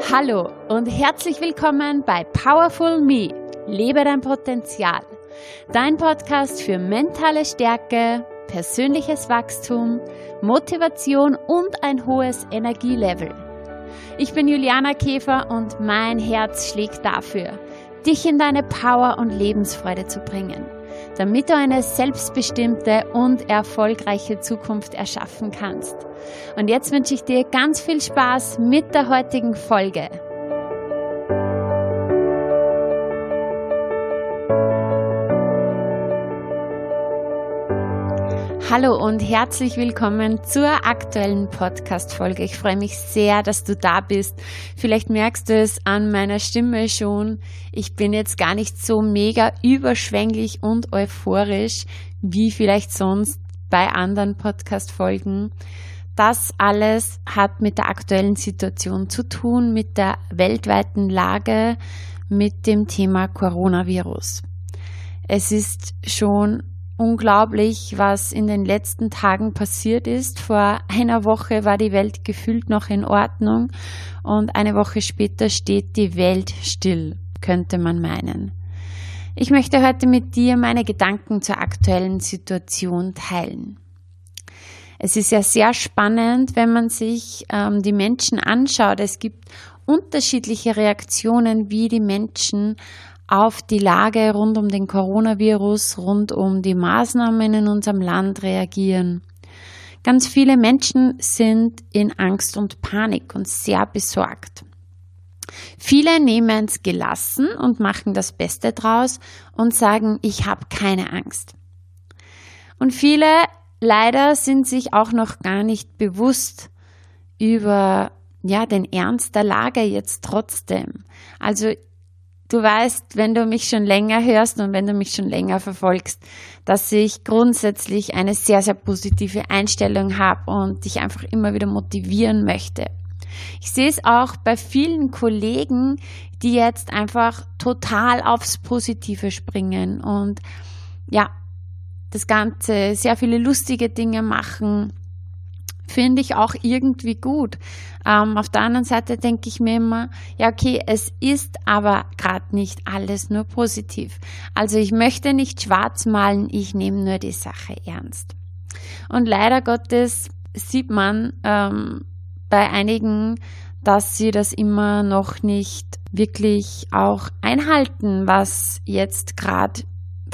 Hallo und herzlich willkommen bei Powerful Me. Lebe dein Potenzial. Dein Podcast für mentale Stärke, persönliches Wachstum, Motivation und ein hohes Energielevel. Ich bin Juliana Käfer und mein Herz schlägt dafür, dich in deine Power und Lebensfreude zu bringen damit du eine selbstbestimmte und erfolgreiche Zukunft erschaffen kannst. Und jetzt wünsche ich dir ganz viel Spaß mit der heutigen Folge. Hallo und herzlich willkommen zur aktuellen Podcast-Folge. Ich freue mich sehr, dass du da bist. Vielleicht merkst du es an meiner Stimme schon. Ich bin jetzt gar nicht so mega überschwänglich und euphorisch wie vielleicht sonst bei anderen Podcast-Folgen. Das alles hat mit der aktuellen Situation zu tun, mit der weltweiten Lage, mit dem Thema Coronavirus. Es ist schon unglaublich, was in den letzten Tagen passiert ist. Vor einer Woche war die Welt gefühlt noch in Ordnung und eine Woche später steht die Welt still, könnte man meinen. Ich möchte heute mit dir meine Gedanken zur aktuellen Situation teilen. Es ist ja sehr spannend, wenn man sich ähm, die Menschen anschaut. Es gibt unterschiedliche Reaktionen, wie die Menschen auf die Lage rund um den Coronavirus, rund um die Maßnahmen in unserem Land reagieren. Ganz viele Menschen sind in Angst und Panik und sehr besorgt. Viele nehmen es gelassen und machen das Beste draus und sagen, ich habe keine Angst. Und viele leider sind sich auch noch gar nicht bewusst über ja, den Ernst der Lage jetzt trotzdem. Also Du weißt, wenn du mich schon länger hörst und wenn du mich schon länger verfolgst, dass ich grundsätzlich eine sehr, sehr positive Einstellung habe und dich einfach immer wieder motivieren möchte. Ich sehe es auch bei vielen Kollegen, die jetzt einfach total aufs Positive springen und ja, das Ganze sehr viele lustige Dinge machen finde ich auch irgendwie gut. Ähm, auf der anderen Seite denke ich mir immer, ja, okay, es ist aber gerade nicht alles nur positiv. Also ich möchte nicht schwarz malen, ich nehme nur die Sache ernst. Und leider Gottes sieht man ähm, bei einigen, dass sie das immer noch nicht wirklich auch einhalten, was jetzt gerade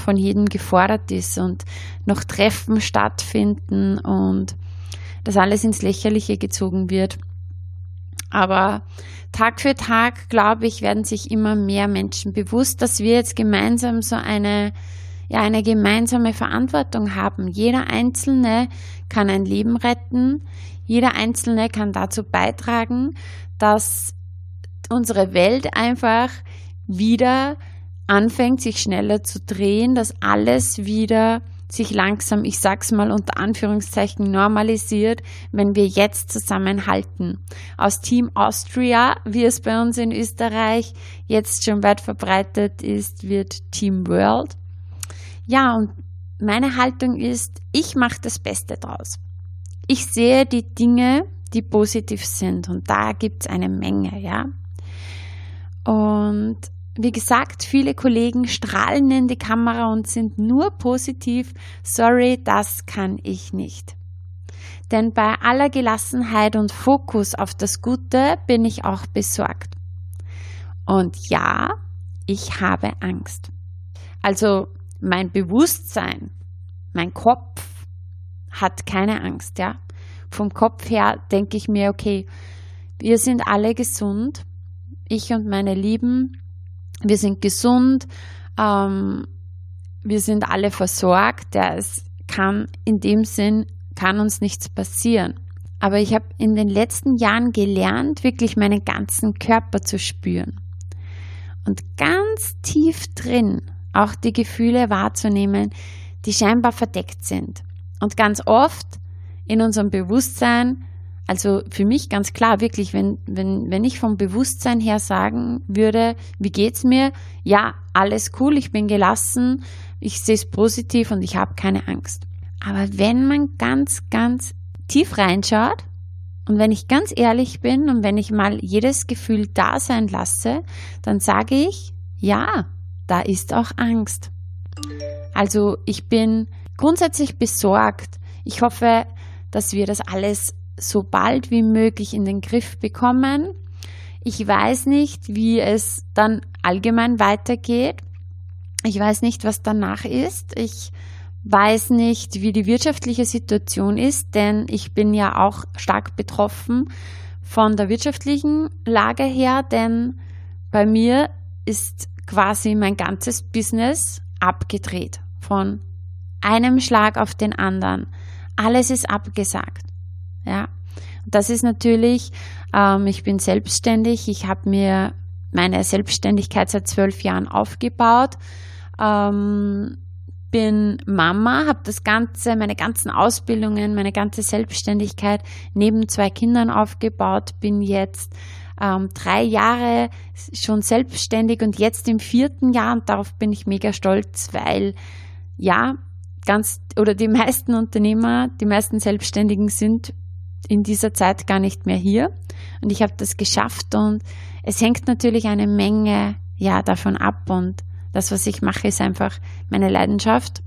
von jedem gefordert ist und noch Treffen stattfinden und das alles ins Lächerliche gezogen wird. Aber Tag für Tag, glaube ich, werden sich immer mehr Menschen bewusst, dass wir jetzt gemeinsam so eine, ja, eine gemeinsame Verantwortung haben. Jeder Einzelne kann ein Leben retten. Jeder Einzelne kann dazu beitragen, dass unsere Welt einfach wieder anfängt, sich schneller zu drehen, dass alles wieder sich langsam, ich sag's mal unter Anführungszeichen, normalisiert, wenn wir jetzt zusammenhalten. Aus Team Austria, wie es bei uns in Österreich jetzt schon weit verbreitet ist, wird Team World. Ja, und meine Haltung ist, ich mache das Beste draus. Ich sehe die Dinge, die positiv sind und da gibt's eine Menge, ja. Und wie gesagt, viele Kollegen strahlen in die Kamera und sind nur positiv. Sorry, das kann ich nicht. Denn bei aller Gelassenheit und Fokus auf das Gute bin ich auch besorgt. Und ja, ich habe Angst. Also mein Bewusstsein, mein Kopf hat keine Angst, ja. Vom Kopf her denke ich mir, okay, wir sind alle gesund. Ich und meine Lieben, wir sind gesund, ähm, wir sind alle versorgt. Ja, es kann in dem Sinn, kann uns nichts passieren. Aber ich habe in den letzten Jahren gelernt, wirklich meinen ganzen Körper zu spüren. Und ganz tief drin auch die Gefühle wahrzunehmen, die scheinbar verdeckt sind. Und ganz oft in unserem Bewusstsein also für mich ganz klar, wirklich, wenn, wenn, wenn ich vom Bewusstsein her sagen würde, wie geht's mir? Ja, alles cool, ich bin gelassen, ich sehe es positiv und ich habe keine Angst. Aber wenn man ganz, ganz tief reinschaut, Und wenn ich ganz ehrlich bin und wenn ich mal jedes Gefühl da sein lasse, dann sage ich, ja, da ist auch Angst. Also ich bin grundsätzlich besorgt. Ich hoffe, dass wir das alles so bald wie möglich in den Griff bekommen. Ich weiß nicht, wie es dann allgemein weitergeht. Ich weiß nicht, was danach ist. Ich weiß nicht, wie die wirtschaftliche Situation ist, denn ich bin ja auch stark betroffen von der wirtschaftlichen Lage her, denn bei mir ist quasi mein ganzes Business abgedreht von einem Schlag auf den anderen. Alles ist abgesagt. Ja, das ist natürlich, ähm, ich bin selbstständig, ich habe mir meine Selbstständigkeit seit zwölf Jahren aufgebaut. Ähm, bin Mama, habe das Ganze, meine ganzen Ausbildungen, meine ganze Selbstständigkeit neben zwei Kindern aufgebaut, bin jetzt ähm, drei Jahre schon selbstständig und jetzt im vierten Jahr. Und darauf bin ich mega stolz, weil ja, ganz oder die meisten Unternehmer, die meisten Selbstständigen sind in dieser Zeit gar nicht mehr hier und ich habe das geschafft und es hängt natürlich eine Menge ja davon ab und das, was ich mache, ist einfach meine Leidenschaft.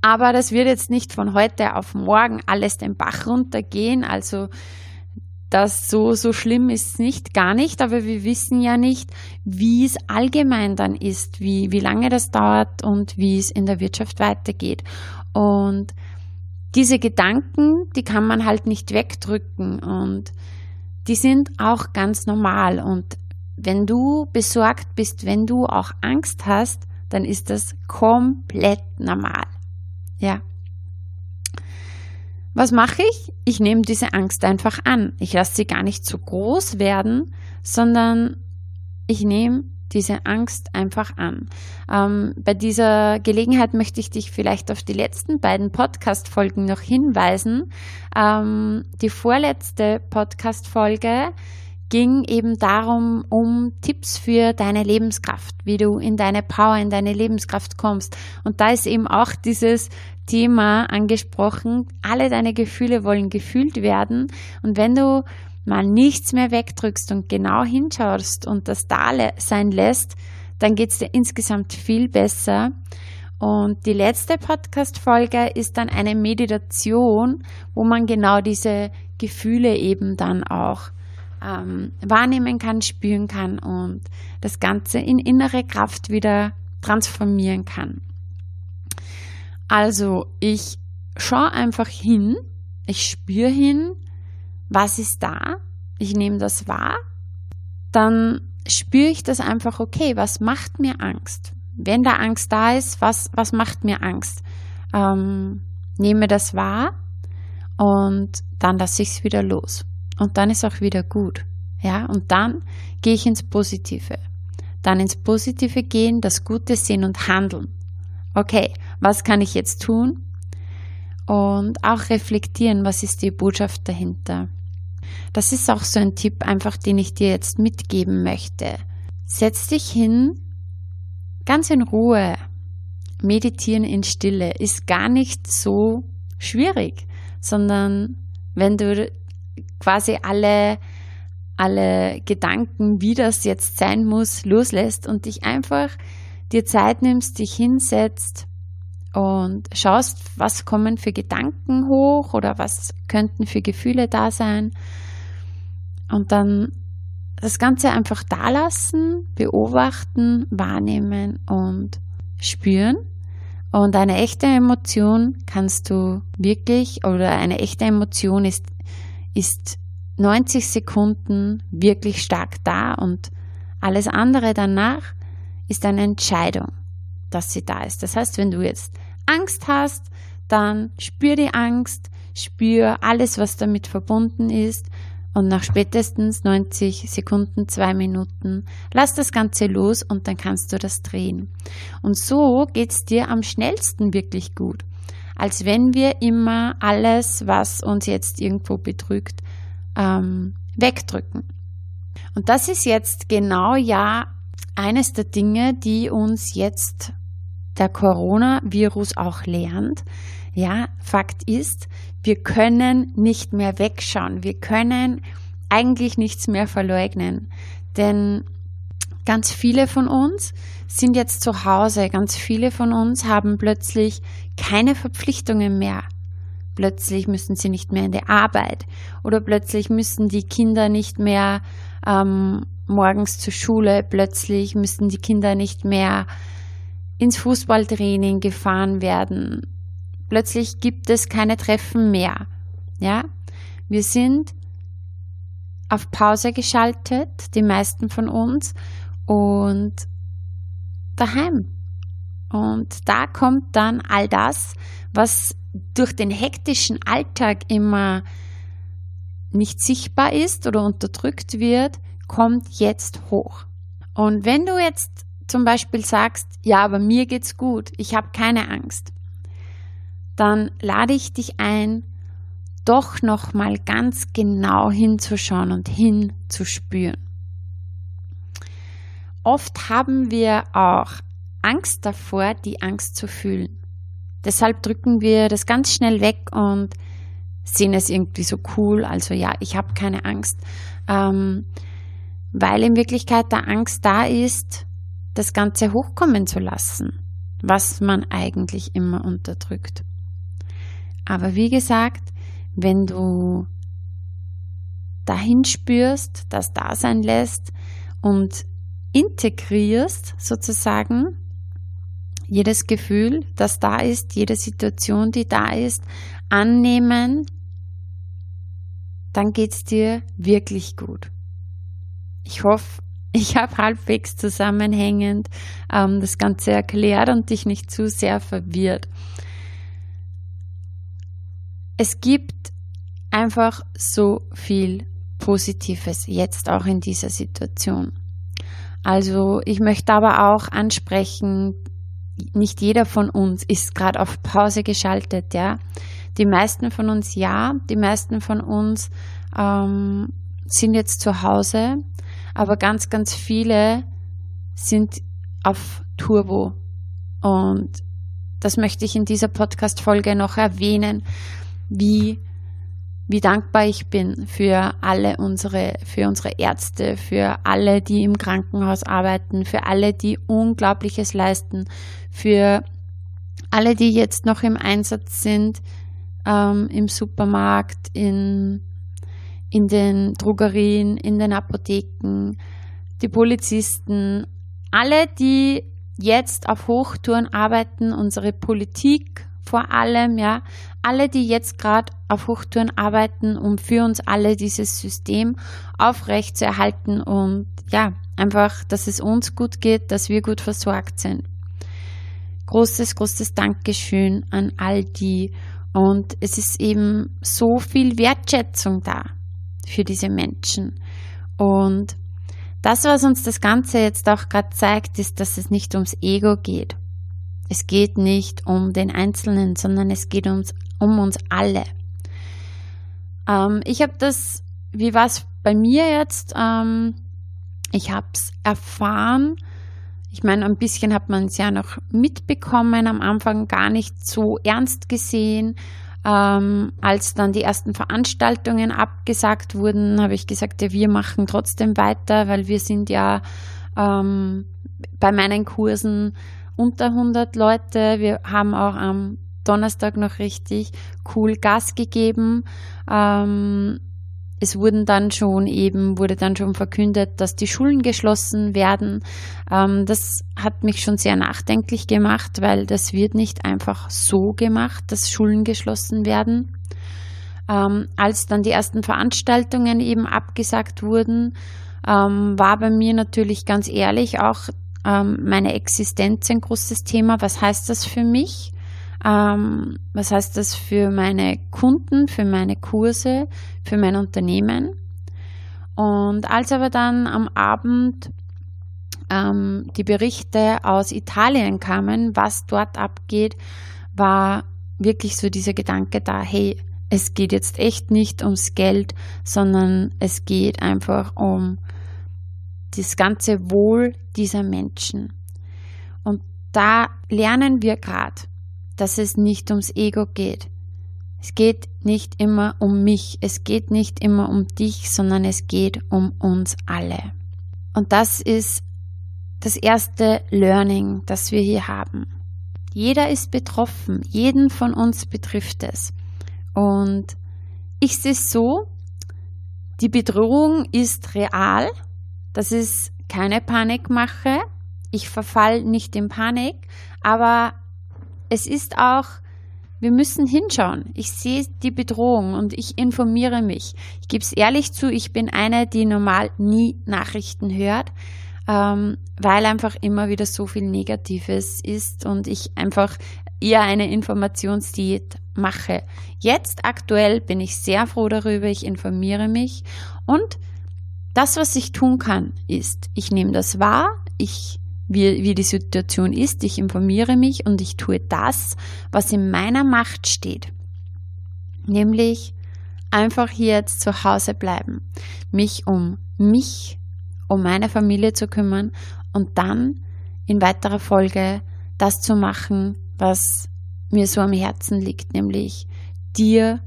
Aber das wird jetzt nicht von heute auf morgen alles den Bach runtergehen. Also das so, so schlimm ist nicht, gar nicht, aber wir wissen ja nicht, wie es allgemein dann ist, wie, wie lange das dauert und wie es in der Wirtschaft weitergeht. Und diese Gedanken, die kann man halt nicht wegdrücken und die sind auch ganz normal und wenn du besorgt bist, wenn du auch Angst hast, dann ist das komplett normal. Ja. Was mache ich? Ich nehme diese Angst einfach an. Ich lasse sie gar nicht so groß werden, sondern ich nehme diese Angst einfach an. Ähm, bei dieser Gelegenheit möchte ich dich vielleicht auf die letzten beiden Podcast-Folgen noch hinweisen. Ähm, die vorletzte Podcast-Folge ging eben darum, um Tipps für deine Lebenskraft, wie du in deine Power, in deine Lebenskraft kommst. Und da ist eben auch dieses Thema angesprochen, alle deine Gefühle wollen gefühlt werden. Und wenn du mal nichts mehr wegdrückst und genau hinschaust und das da sein lässt, dann geht es dir insgesamt viel besser. Und die letzte Podcast-Folge ist dann eine Meditation, wo man genau diese Gefühle eben dann auch ähm, wahrnehmen kann, spüren kann und das Ganze in innere Kraft wieder transformieren kann. Also ich schaue einfach hin, ich spüre hin, was ist da, ich nehme das wahr, dann spüre ich das einfach, okay, was macht mir Angst? Wenn da Angst da ist, was, was macht mir Angst? Ähm, nehme das wahr und dann lasse ich es wieder los und dann ist auch wieder gut. Ja, und dann gehe ich ins Positive. Dann ins Positive gehen, das Gute sehen und handeln. Okay, was kann ich jetzt tun? Und auch reflektieren, was ist die Botschaft dahinter. Das ist auch so ein Tipp, einfach den ich dir jetzt mitgeben möchte. Setz dich hin, ganz in Ruhe. Meditieren in Stille ist gar nicht so schwierig, sondern wenn du quasi alle, alle Gedanken, wie das jetzt sein muss, loslässt und dich einfach dir Zeit nimmst, dich hinsetzt und schaust, was kommen für Gedanken hoch oder was könnten für Gefühle da sein und dann das Ganze einfach da lassen, beobachten, wahrnehmen und spüren. Und eine echte Emotion kannst du wirklich, oder eine echte Emotion ist ist 90 Sekunden wirklich stark da und alles andere danach ist eine Entscheidung, dass sie da ist. Das heißt, wenn du jetzt Angst hast, dann spür die Angst, spür alles, was damit verbunden ist und nach spätestens 90 Sekunden, zwei Minuten, lass das Ganze los und dann kannst du das drehen. Und so geht es dir am schnellsten wirklich gut als wenn wir immer alles, was uns jetzt irgendwo betrügt, ähm, wegdrücken. Und das ist jetzt genau ja eines der Dinge, die uns jetzt der Coronavirus auch lernt. Ja, Fakt ist, wir können nicht mehr wegschauen. Wir können eigentlich nichts mehr verleugnen. Denn ganz viele von uns sind jetzt zu Hause. Ganz viele von uns haben plötzlich keine Verpflichtungen mehr. Plötzlich müssen sie nicht mehr in die Arbeit oder plötzlich müssen die Kinder nicht mehr ähm, morgens zur Schule, plötzlich müssen die Kinder nicht mehr ins Fußballtraining gefahren werden. Plötzlich gibt es keine Treffen mehr. Ja, wir sind auf Pause geschaltet, die meisten von uns, und daheim. Und da kommt dann all das, was durch den hektischen Alltag immer nicht sichtbar ist oder unterdrückt wird, kommt jetzt hoch. Und wenn du jetzt zum Beispiel sagst, ja, aber mir geht's gut, ich habe keine Angst, dann lade ich dich ein, doch noch mal ganz genau hinzuschauen und hinzuspüren. Oft haben wir auch Angst davor, die Angst zu fühlen. Deshalb drücken wir das ganz schnell weg und sehen es irgendwie so cool. Also ja, ich habe keine Angst, ähm, weil in Wirklichkeit der Angst da ist, das Ganze hochkommen zu lassen, was man eigentlich immer unterdrückt. Aber wie gesagt, wenn du dahin spürst, das da sein lässt und integrierst sozusagen jedes Gefühl, das da ist, jede Situation, die da ist, annehmen, dann geht es dir wirklich gut. Ich hoffe, ich habe halbwegs zusammenhängend ähm, das Ganze erklärt und dich nicht zu sehr verwirrt. Es gibt einfach so viel Positives jetzt auch in dieser Situation. Also ich möchte aber auch ansprechen, nicht jeder von uns ist gerade auf Pause geschaltet, ja. Die meisten von uns ja, die meisten von uns ähm, sind jetzt zu Hause, aber ganz, ganz viele sind auf Turbo. Und das möchte ich in dieser Podcast-Folge noch erwähnen, wie wie dankbar ich bin für alle unsere, für unsere Ärzte, für alle, die im Krankenhaus arbeiten, für alle, die Unglaubliches leisten, für alle, die jetzt noch im Einsatz sind, ähm, im Supermarkt, in, in den Drogerien, in den Apotheken, die Polizisten, alle, die jetzt auf Hochtouren arbeiten, unsere Politik vor allem, ja, alle, die jetzt gerade auf Hochtouren arbeiten, um für uns alle dieses System aufrecht zu erhalten und ja, einfach, dass es uns gut geht, dass wir gut versorgt sind. Großes, großes Dankeschön an all die. Und es ist eben so viel Wertschätzung da für diese Menschen. Und das, was uns das Ganze jetzt auch gerade zeigt, ist, dass es nicht ums Ego geht. Es geht nicht um den Einzelnen, sondern es geht ums, um uns alle. Ähm, ich habe das, wie war es bei mir jetzt? Ähm, ich habe es erfahren. Ich meine, ein bisschen hat man es ja noch mitbekommen, am Anfang gar nicht so ernst gesehen. Ähm, als dann die ersten Veranstaltungen abgesagt wurden, habe ich gesagt, ja, wir machen trotzdem weiter, weil wir sind ja ähm, bei meinen Kursen unter 100 Leute. Wir haben auch am Donnerstag noch richtig cool Gas gegeben. Ähm, es wurden dann schon eben, wurde dann schon verkündet, dass die Schulen geschlossen werden. Ähm, das hat mich schon sehr nachdenklich gemacht, weil das wird nicht einfach so gemacht, dass Schulen geschlossen werden. Ähm, als dann die ersten Veranstaltungen eben abgesagt wurden, ähm, war bei mir natürlich ganz ehrlich auch meine Existenz ein großes Thema. Was heißt das für mich? Ähm, was heißt das für meine Kunden, für meine Kurse, für mein Unternehmen? Und als aber dann am Abend ähm, die Berichte aus Italien kamen, was dort abgeht, war wirklich so dieser Gedanke da, hey, es geht jetzt echt nicht ums Geld, sondern es geht einfach um das ganze Wohl dieser Menschen. Und da lernen wir gerade dass es nicht ums Ego geht. Es geht nicht immer um mich, es geht nicht immer um dich, sondern es geht um uns alle. Und das ist das erste Learning, das wir hier haben. Jeder ist betroffen, jeden von uns betrifft es. Und ich sehe es so, die Bedrohung ist real, das ist keine Panikmache, ich verfall nicht in Panik, aber es ist auch, wir müssen hinschauen. Ich sehe die Bedrohung und ich informiere mich. Ich gebe es ehrlich zu, ich bin eine, die normal nie Nachrichten hört, ähm, weil einfach immer wieder so viel Negatives ist und ich einfach eher eine Informationsdiät mache. Jetzt aktuell bin ich sehr froh darüber, ich informiere mich und das, was ich tun kann, ist, ich nehme das wahr, ich wie, wie die Situation ist, ich informiere mich und ich tue das, was in meiner Macht steht. Nämlich einfach hier jetzt zu Hause bleiben, mich um mich, um meine Familie zu kümmern und dann in weiterer Folge das zu machen, was mir so am Herzen liegt, nämlich dir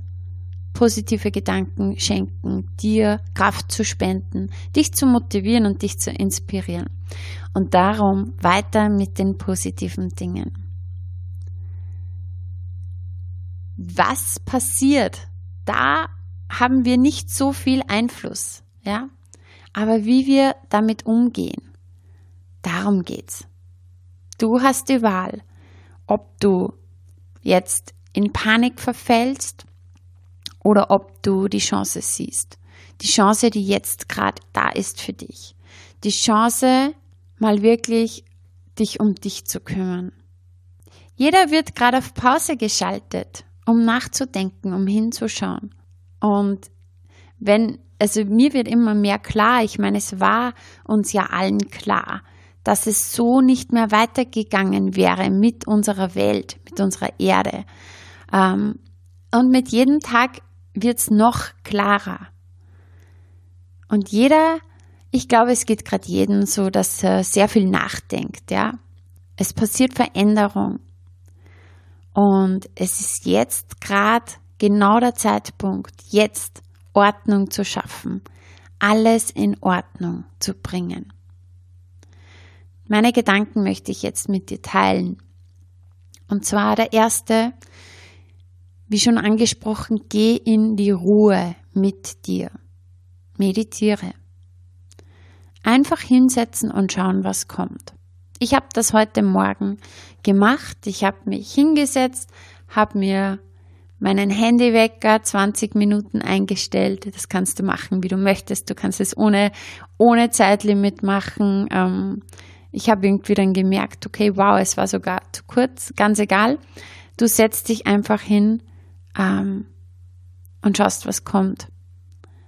positive Gedanken schenken, dir Kraft zu spenden, dich zu motivieren und dich zu inspirieren. Und darum weiter mit den positiven Dingen. Was passiert? Da haben wir nicht so viel Einfluss, ja? Aber wie wir damit umgehen, darum geht's. Du hast die Wahl, ob du jetzt in Panik verfällst oder ob du die Chance siehst. Die Chance, die jetzt gerade da ist für dich. Die Chance, mal wirklich dich um dich zu kümmern. Jeder wird gerade auf Pause geschaltet, um nachzudenken, um hinzuschauen. Und wenn, also mir wird immer mehr klar, ich meine, es war uns ja allen klar, dass es so nicht mehr weitergegangen wäre mit unserer Welt, mit unserer Erde. Ähm, und mit jedem Tag wird es noch klarer. Und jeder, ich glaube, es geht gerade jedem so, dass er sehr viel nachdenkt, ja. Es passiert Veränderung. Und es ist jetzt gerade genau der Zeitpunkt, jetzt Ordnung zu schaffen, alles in Ordnung zu bringen. Meine Gedanken möchte ich jetzt mit dir teilen. Und zwar der erste, wie schon angesprochen, geh in die Ruhe mit dir. Meditiere. Einfach hinsetzen und schauen, was kommt. Ich habe das heute Morgen gemacht. Ich habe mich hingesetzt, habe mir meinen Handywecker 20 Minuten eingestellt. Das kannst du machen, wie du möchtest. Du kannst es ohne, ohne Zeitlimit machen. Ähm, ich habe irgendwie dann gemerkt, okay, wow, es war sogar zu kurz, ganz egal. Du setzt dich einfach hin ähm, und schaust, was kommt.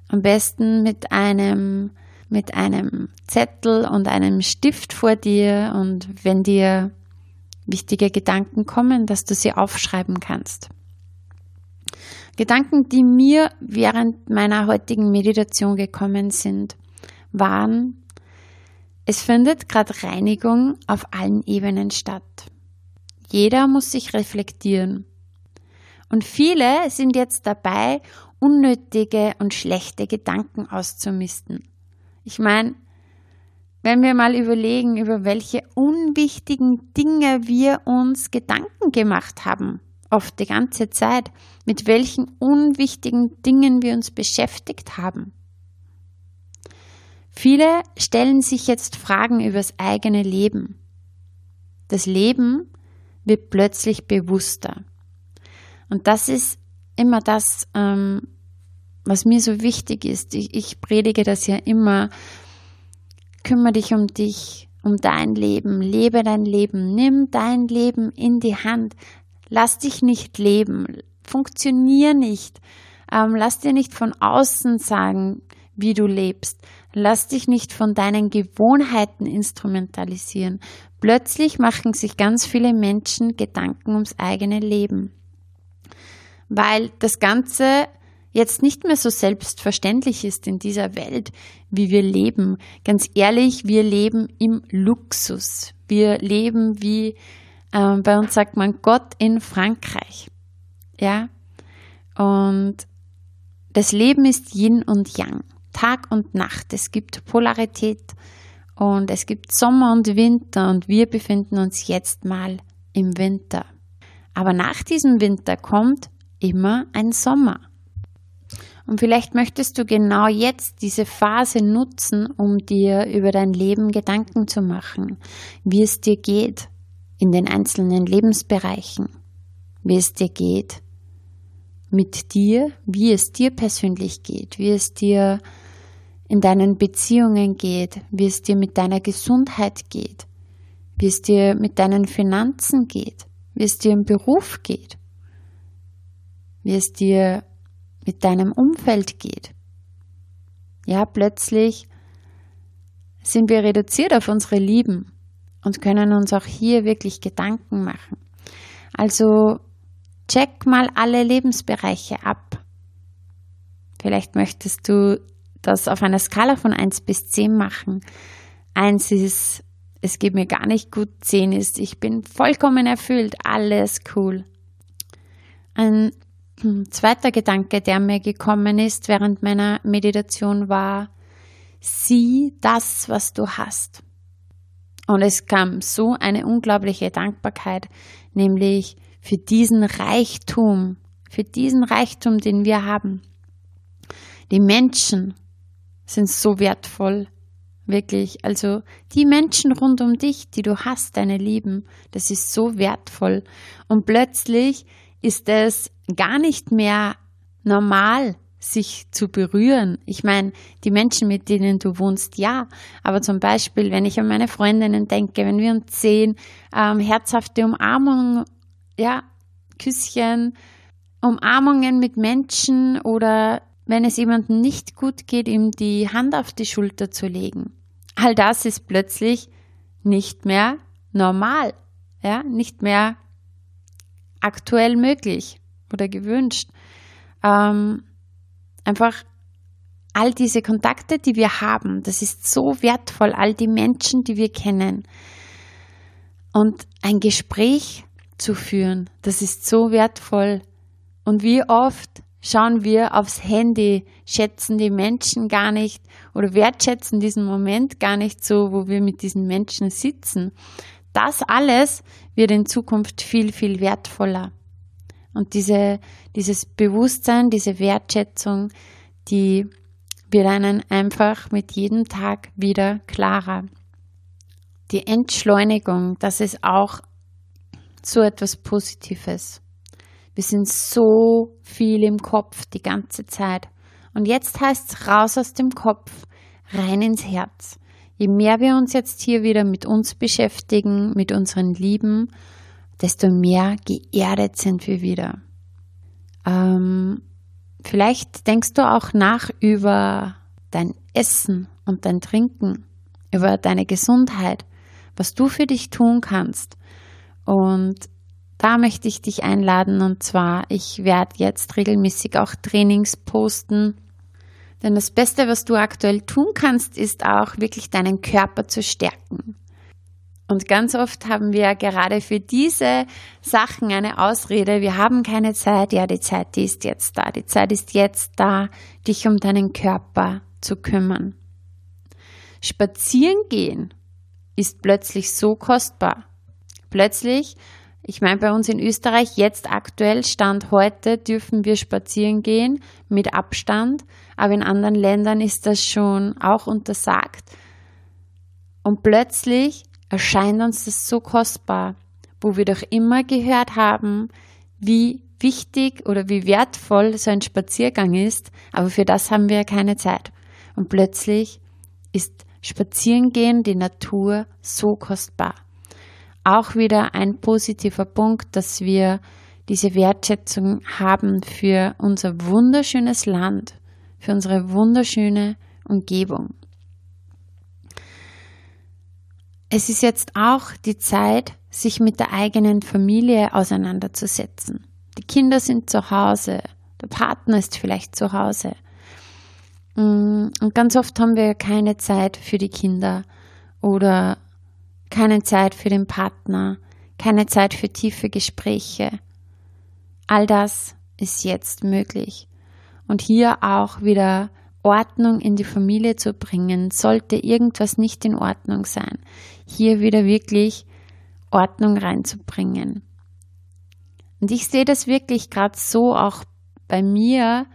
Am besten mit einem, mit einem Zettel und einem Stift vor dir und wenn dir wichtige Gedanken kommen, dass du sie aufschreiben kannst. Gedanken, die mir während meiner heutigen Meditation gekommen sind, waren, es findet gerade Reinigung auf allen Ebenen statt. Jeder muss sich reflektieren. Und viele sind jetzt dabei, unnötige und schlechte Gedanken auszumisten. Ich meine, wenn wir mal überlegen, über welche unwichtigen Dinge wir uns Gedanken gemacht haben, oft die ganze Zeit, mit welchen unwichtigen Dingen wir uns beschäftigt haben. Viele stellen sich jetzt Fragen über das eigene Leben. Das Leben wird plötzlich bewusster. Und das ist immer das, ähm, was mir so wichtig ist. Ich, ich predige das ja immer. Kümmere dich um dich, um dein Leben, lebe dein Leben, nimm dein Leben in die Hand. Lass dich nicht leben, funktionier nicht. Ähm, lass dir nicht von außen sagen, wie du lebst. Lass dich nicht von deinen Gewohnheiten instrumentalisieren. Plötzlich machen sich ganz viele Menschen Gedanken ums eigene Leben weil das Ganze jetzt nicht mehr so selbstverständlich ist in dieser Welt, wie wir leben. Ganz ehrlich, wir leben im Luxus. Wir leben wie Ähm, bei uns sagt man Gott in Frankreich. Ja. Und das Leben ist Yin und Yang, Tag und Nacht. Es gibt Polarität und es gibt Sommer und Winter und wir befinden uns jetzt mal im Winter. Aber nach diesem Winter kommt immer ein Sommer. Und vielleicht möchtest du genau jetzt diese Phase nutzen, um dir über dein Leben Gedanken zu machen, wie es dir geht in den einzelnen Lebensbereichen, wie es dir geht mit dir, wie es dir persönlich geht, wie es dir in deinen Beziehungen geht, wie es dir mit deiner Gesundheit geht, wie es dir mit deinen Finanzen geht, wie es dir im Beruf geht, wie es dir mit deinem Umfeld geht. Ja, plötzlich sind wir reduziert auf unsere Lieben und können uns auch hier wirklich Gedanken machen. Also check mal alle Lebensbereiche ab. Vielleicht möchtest du das auf einer Skala von 1 bis 10 machen. 1 ist, es geht mir gar nicht gut, 10 ist, ich bin vollkommen erfüllt, alles cool. Ein zweiter Gedanke, der mir gekommen ist während meiner Meditation war, sieh das, was du hast. Und es kam so eine unglaubliche Dankbarkeit, nämlich für diesen Reichtum, für diesen Reichtum, den wir haben. Die Menschen sind so wertvoll, wirklich. Also die Menschen rund um dich, die du hast, deine Lieben, das ist so wertvoll. Und plötzlich ist es gar nicht mehr normal, sich zu berühren. Ich meine, die Menschen, mit denen du wohnst, ja. Aber zum Beispiel, wenn ich an meine Freundinnen denke, wenn wir uns sehen, ähm, herzhafte Umarmungen, ja, Küsschen, Umarmungen mit Menschen oder wenn es jemandem nicht gut geht, ihm die Hand auf die Schulter zu legen. All das ist plötzlich nicht mehr normal, ja, nicht mehr aktuell möglich oder gewünscht. Ähm, einfach all diese Kontakte, die wir haben, das ist so wertvoll, all die Menschen, die wir kennen. Und ein Gespräch zu führen, das ist so wertvoll. Und wie oft schauen wir aufs Handy, schätzen die Menschen gar nicht oder wertschätzen diesen Moment gar nicht so, wo wir mit diesen Menschen sitzen. Das alles wird in Zukunft viel, viel wertvoller. Und diese, dieses Bewusstsein, diese Wertschätzung, die wird einen einfach mit jedem Tag wieder klarer. Die Entschleunigung, das ist auch so etwas Positives. Wir sind so viel im Kopf die ganze Zeit. Und jetzt heißt es raus aus dem Kopf, rein ins Herz. Je mehr wir uns jetzt hier wieder mit uns beschäftigen, mit unseren Lieben, desto mehr geerdet sind wir wieder. Ähm, vielleicht denkst du auch nach über dein Essen und dein Trinken, über deine Gesundheit, was du für dich tun kannst. Und da möchte ich dich einladen und zwar, ich werde jetzt regelmäßig auch Trainings posten. Denn das Beste, was du aktuell tun kannst, ist auch wirklich deinen Körper zu stärken. Und ganz oft haben wir gerade für diese Sachen eine Ausrede, wir haben keine Zeit. Ja, die Zeit, die ist jetzt da. Die Zeit ist jetzt da, dich um deinen Körper zu kümmern. Spazieren gehen ist plötzlich so kostbar. Plötzlich, ich meine bei uns in Österreich, jetzt aktuell, Stand heute, dürfen wir spazieren gehen mit Abstand, aber in anderen Ländern ist das schon auch untersagt. Und plötzlich erscheint uns das so kostbar, wo wir doch immer gehört haben, wie wichtig oder wie wertvoll so ein Spaziergang ist, aber für das haben wir keine Zeit. Und plötzlich ist Spazierengehen, die Natur so kostbar. Auch wieder ein positiver Punkt, dass wir diese Wertschätzung haben für unser wunderschönes Land, für unsere wunderschöne Umgebung. Es ist jetzt auch die Zeit, sich mit der eigenen Familie auseinanderzusetzen. Die Kinder sind zu Hause, der Partner ist vielleicht zu Hause. Mm, und ganz oft haben wir keine Zeit für die Kinder oder keine Zeit für den Partner, keine Zeit für tiefe Gespräche. All das ist jetzt möglich. Und hier auch wieder Ordnung in die Familie zu bringen, sollte irgendwas nicht in Ordnung sein. Hier wieder wirklich Ordnung reinzubringen. Und ich sehe das wirklich gerade so auch bei mir.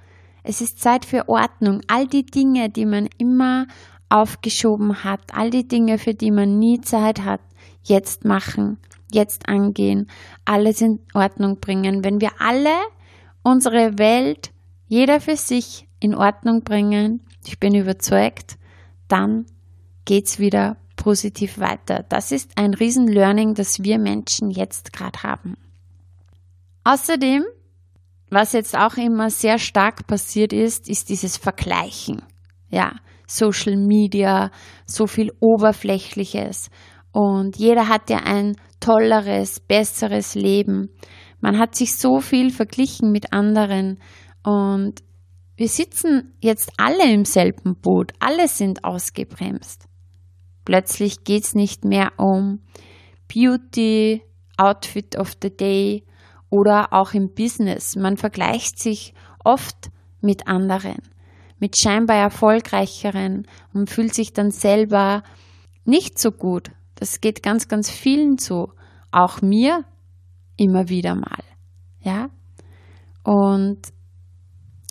Es ist Zeit für Ordnung. All die Dinge, die man immer aufgeschoben hat, all die Dinge, für die man nie Zeit hat, jetzt machen, jetzt angehen, alles in Ordnung bringen. Wenn wir alle unsere Welt, jeder für sich in Ordnung bringen, ich bin überzeugt, dann geht's wieder positiv weiter. Das ist ein Riesen-Learning, das wir Menschen jetzt gerade haben. Außerdem, was jetzt auch immer sehr stark passiert ist, ist dieses Vergleichen. Ja, Social Media, so viel Oberflächliches. Und jeder hat ja ein tolleres, besseres Leben. Man hat sich so viel verglichen mit anderen und wir sitzen jetzt alle im selben Boot, alle sind ausgebremst. Plötzlich geht es nicht mehr um Beauty, Outfit of the Day oder auch im Business. Man vergleicht sich oft mit anderen, mit scheinbar erfolgreicheren und fühlt sich dann selber nicht so gut. Das geht ganz, ganz vielen so. Auch mir immer wieder mal. Ja? Und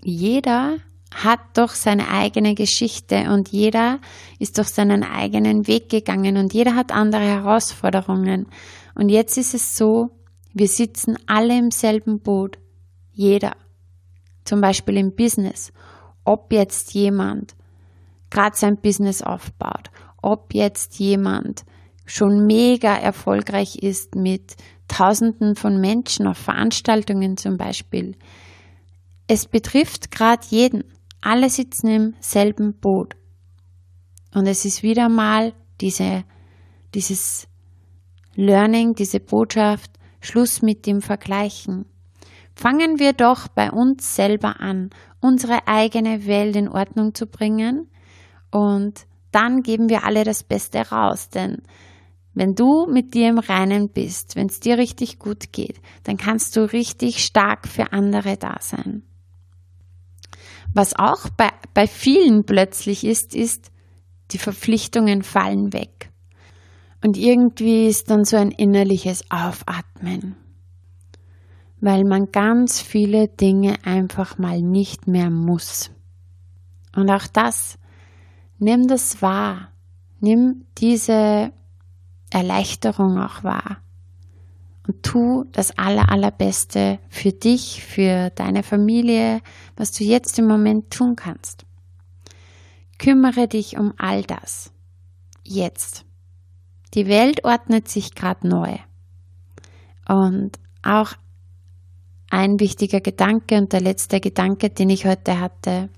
jeder hat doch seine eigene Geschichte und jeder ist durch seinen eigenen Weg gegangen und jeder hat andere Herausforderungen. Und jetzt ist es so, wir sitzen alle im selben Boot. Jeder. Zum Beispiel im Business. Ob jetzt jemand gerade sein Business aufbaut, ob jetzt jemand schon mega erfolgreich ist mit Tausenden von Menschen auf Veranstaltungen zum Beispiel. Es betrifft gerade jeden. Alle sitzen im selben Boot. Und es ist wieder mal diese, dieses Learning, diese Botschaft, Schluss mit dem Vergleichen. Fangen wir doch bei uns selber an, unsere eigene Welt in Ordnung zu bringen und dann geben wir alle das Beste raus, denn wenn du mit dir im Reinen bist, wenn es dir richtig gut geht, dann kannst du richtig stark für andere da sein. Was auch bei, bei vielen plötzlich ist, ist, die Verpflichtungen fallen weg. Und irgendwie ist dann so ein innerliches Aufatmen, weil man ganz viele Dinge einfach mal nicht mehr muss. Und auch das, nimm das wahr, nimm diese Erleichterung auch wahr und tu das aller, allerbeste für dich, für deine Familie, was du jetzt im Moment tun kannst. Kümmere dich um all das. Jetzt. Die Welt ordnet sich gerade neu. Und auch ein wichtiger Gedanke und der letzte Gedanke, den ich heute hatte,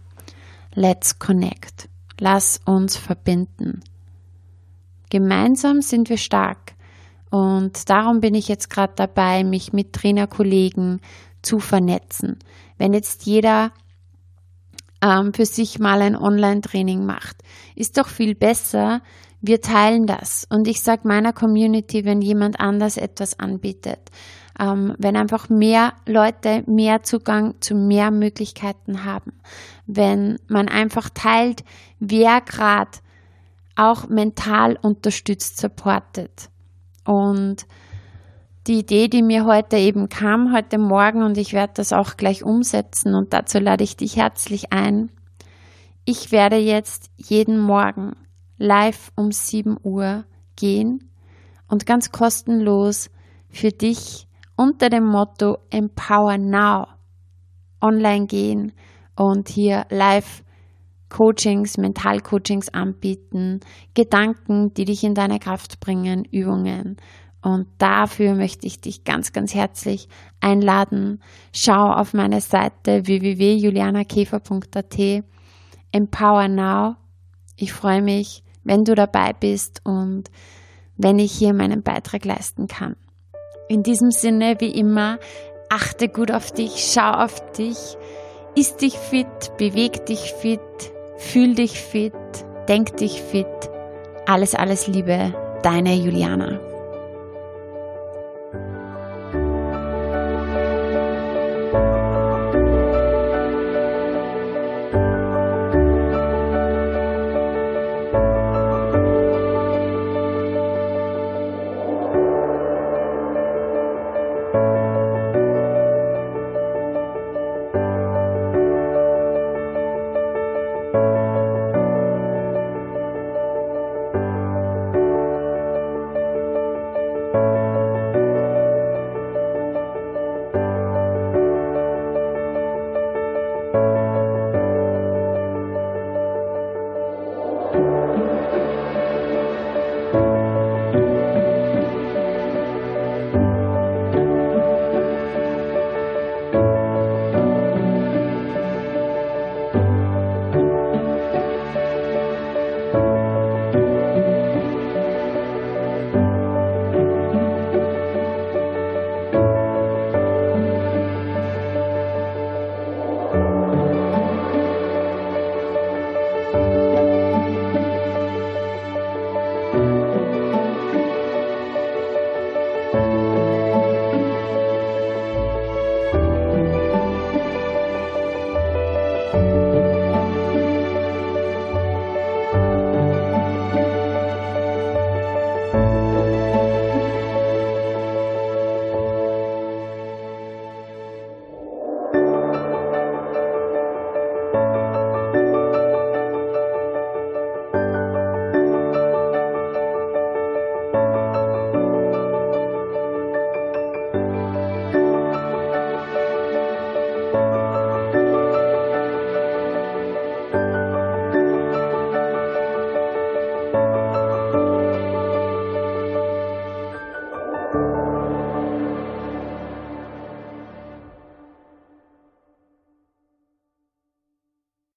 let's connect. Lass uns verbinden. Gemeinsam sind wir stark. Und darum bin ich jetzt gerade dabei, mich mit Trainerkollegen zu vernetzen. Wenn jetzt jeder ähm, für sich mal ein Online-Training macht, ist doch viel besser, wir teilen das. Und ich sage meiner Community, wenn jemand anders etwas anbietet, ähm, wenn einfach mehr Leute mehr Zugang zu mehr Möglichkeiten haben, wenn man einfach teilt, wer gerade auch mental unterstützt, supportet. Und die Idee, die mir heute eben kam, heute Morgen, und ich werde das auch gleich umsetzen, und dazu lade ich dich herzlich ein. Ich werde jetzt jeden Morgen live um 7 Uhr gehen und ganz kostenlos für dich unter dem Motto Empower Now online gehen und hier live Coachings, Mentalcoachings anbieten, Gedanken, die dich in deine Kraft bringen, Übungen. Und dafür möchte ich dich ganz, ganz herzlich einladen. Schau auf meine Seite www.julianakäfer.at. Empower Now. Ich freue mich, wenn du dabei bist und wenn ich hier meinen Beitrag leisten kann. In diesem Sinne, wie immer, achte gut auf dich, schau auf dich, isst dich fit, beweg dich fit, Fühl dich fit, denk dich fit. Alles, alles Liebe, deine Juliana.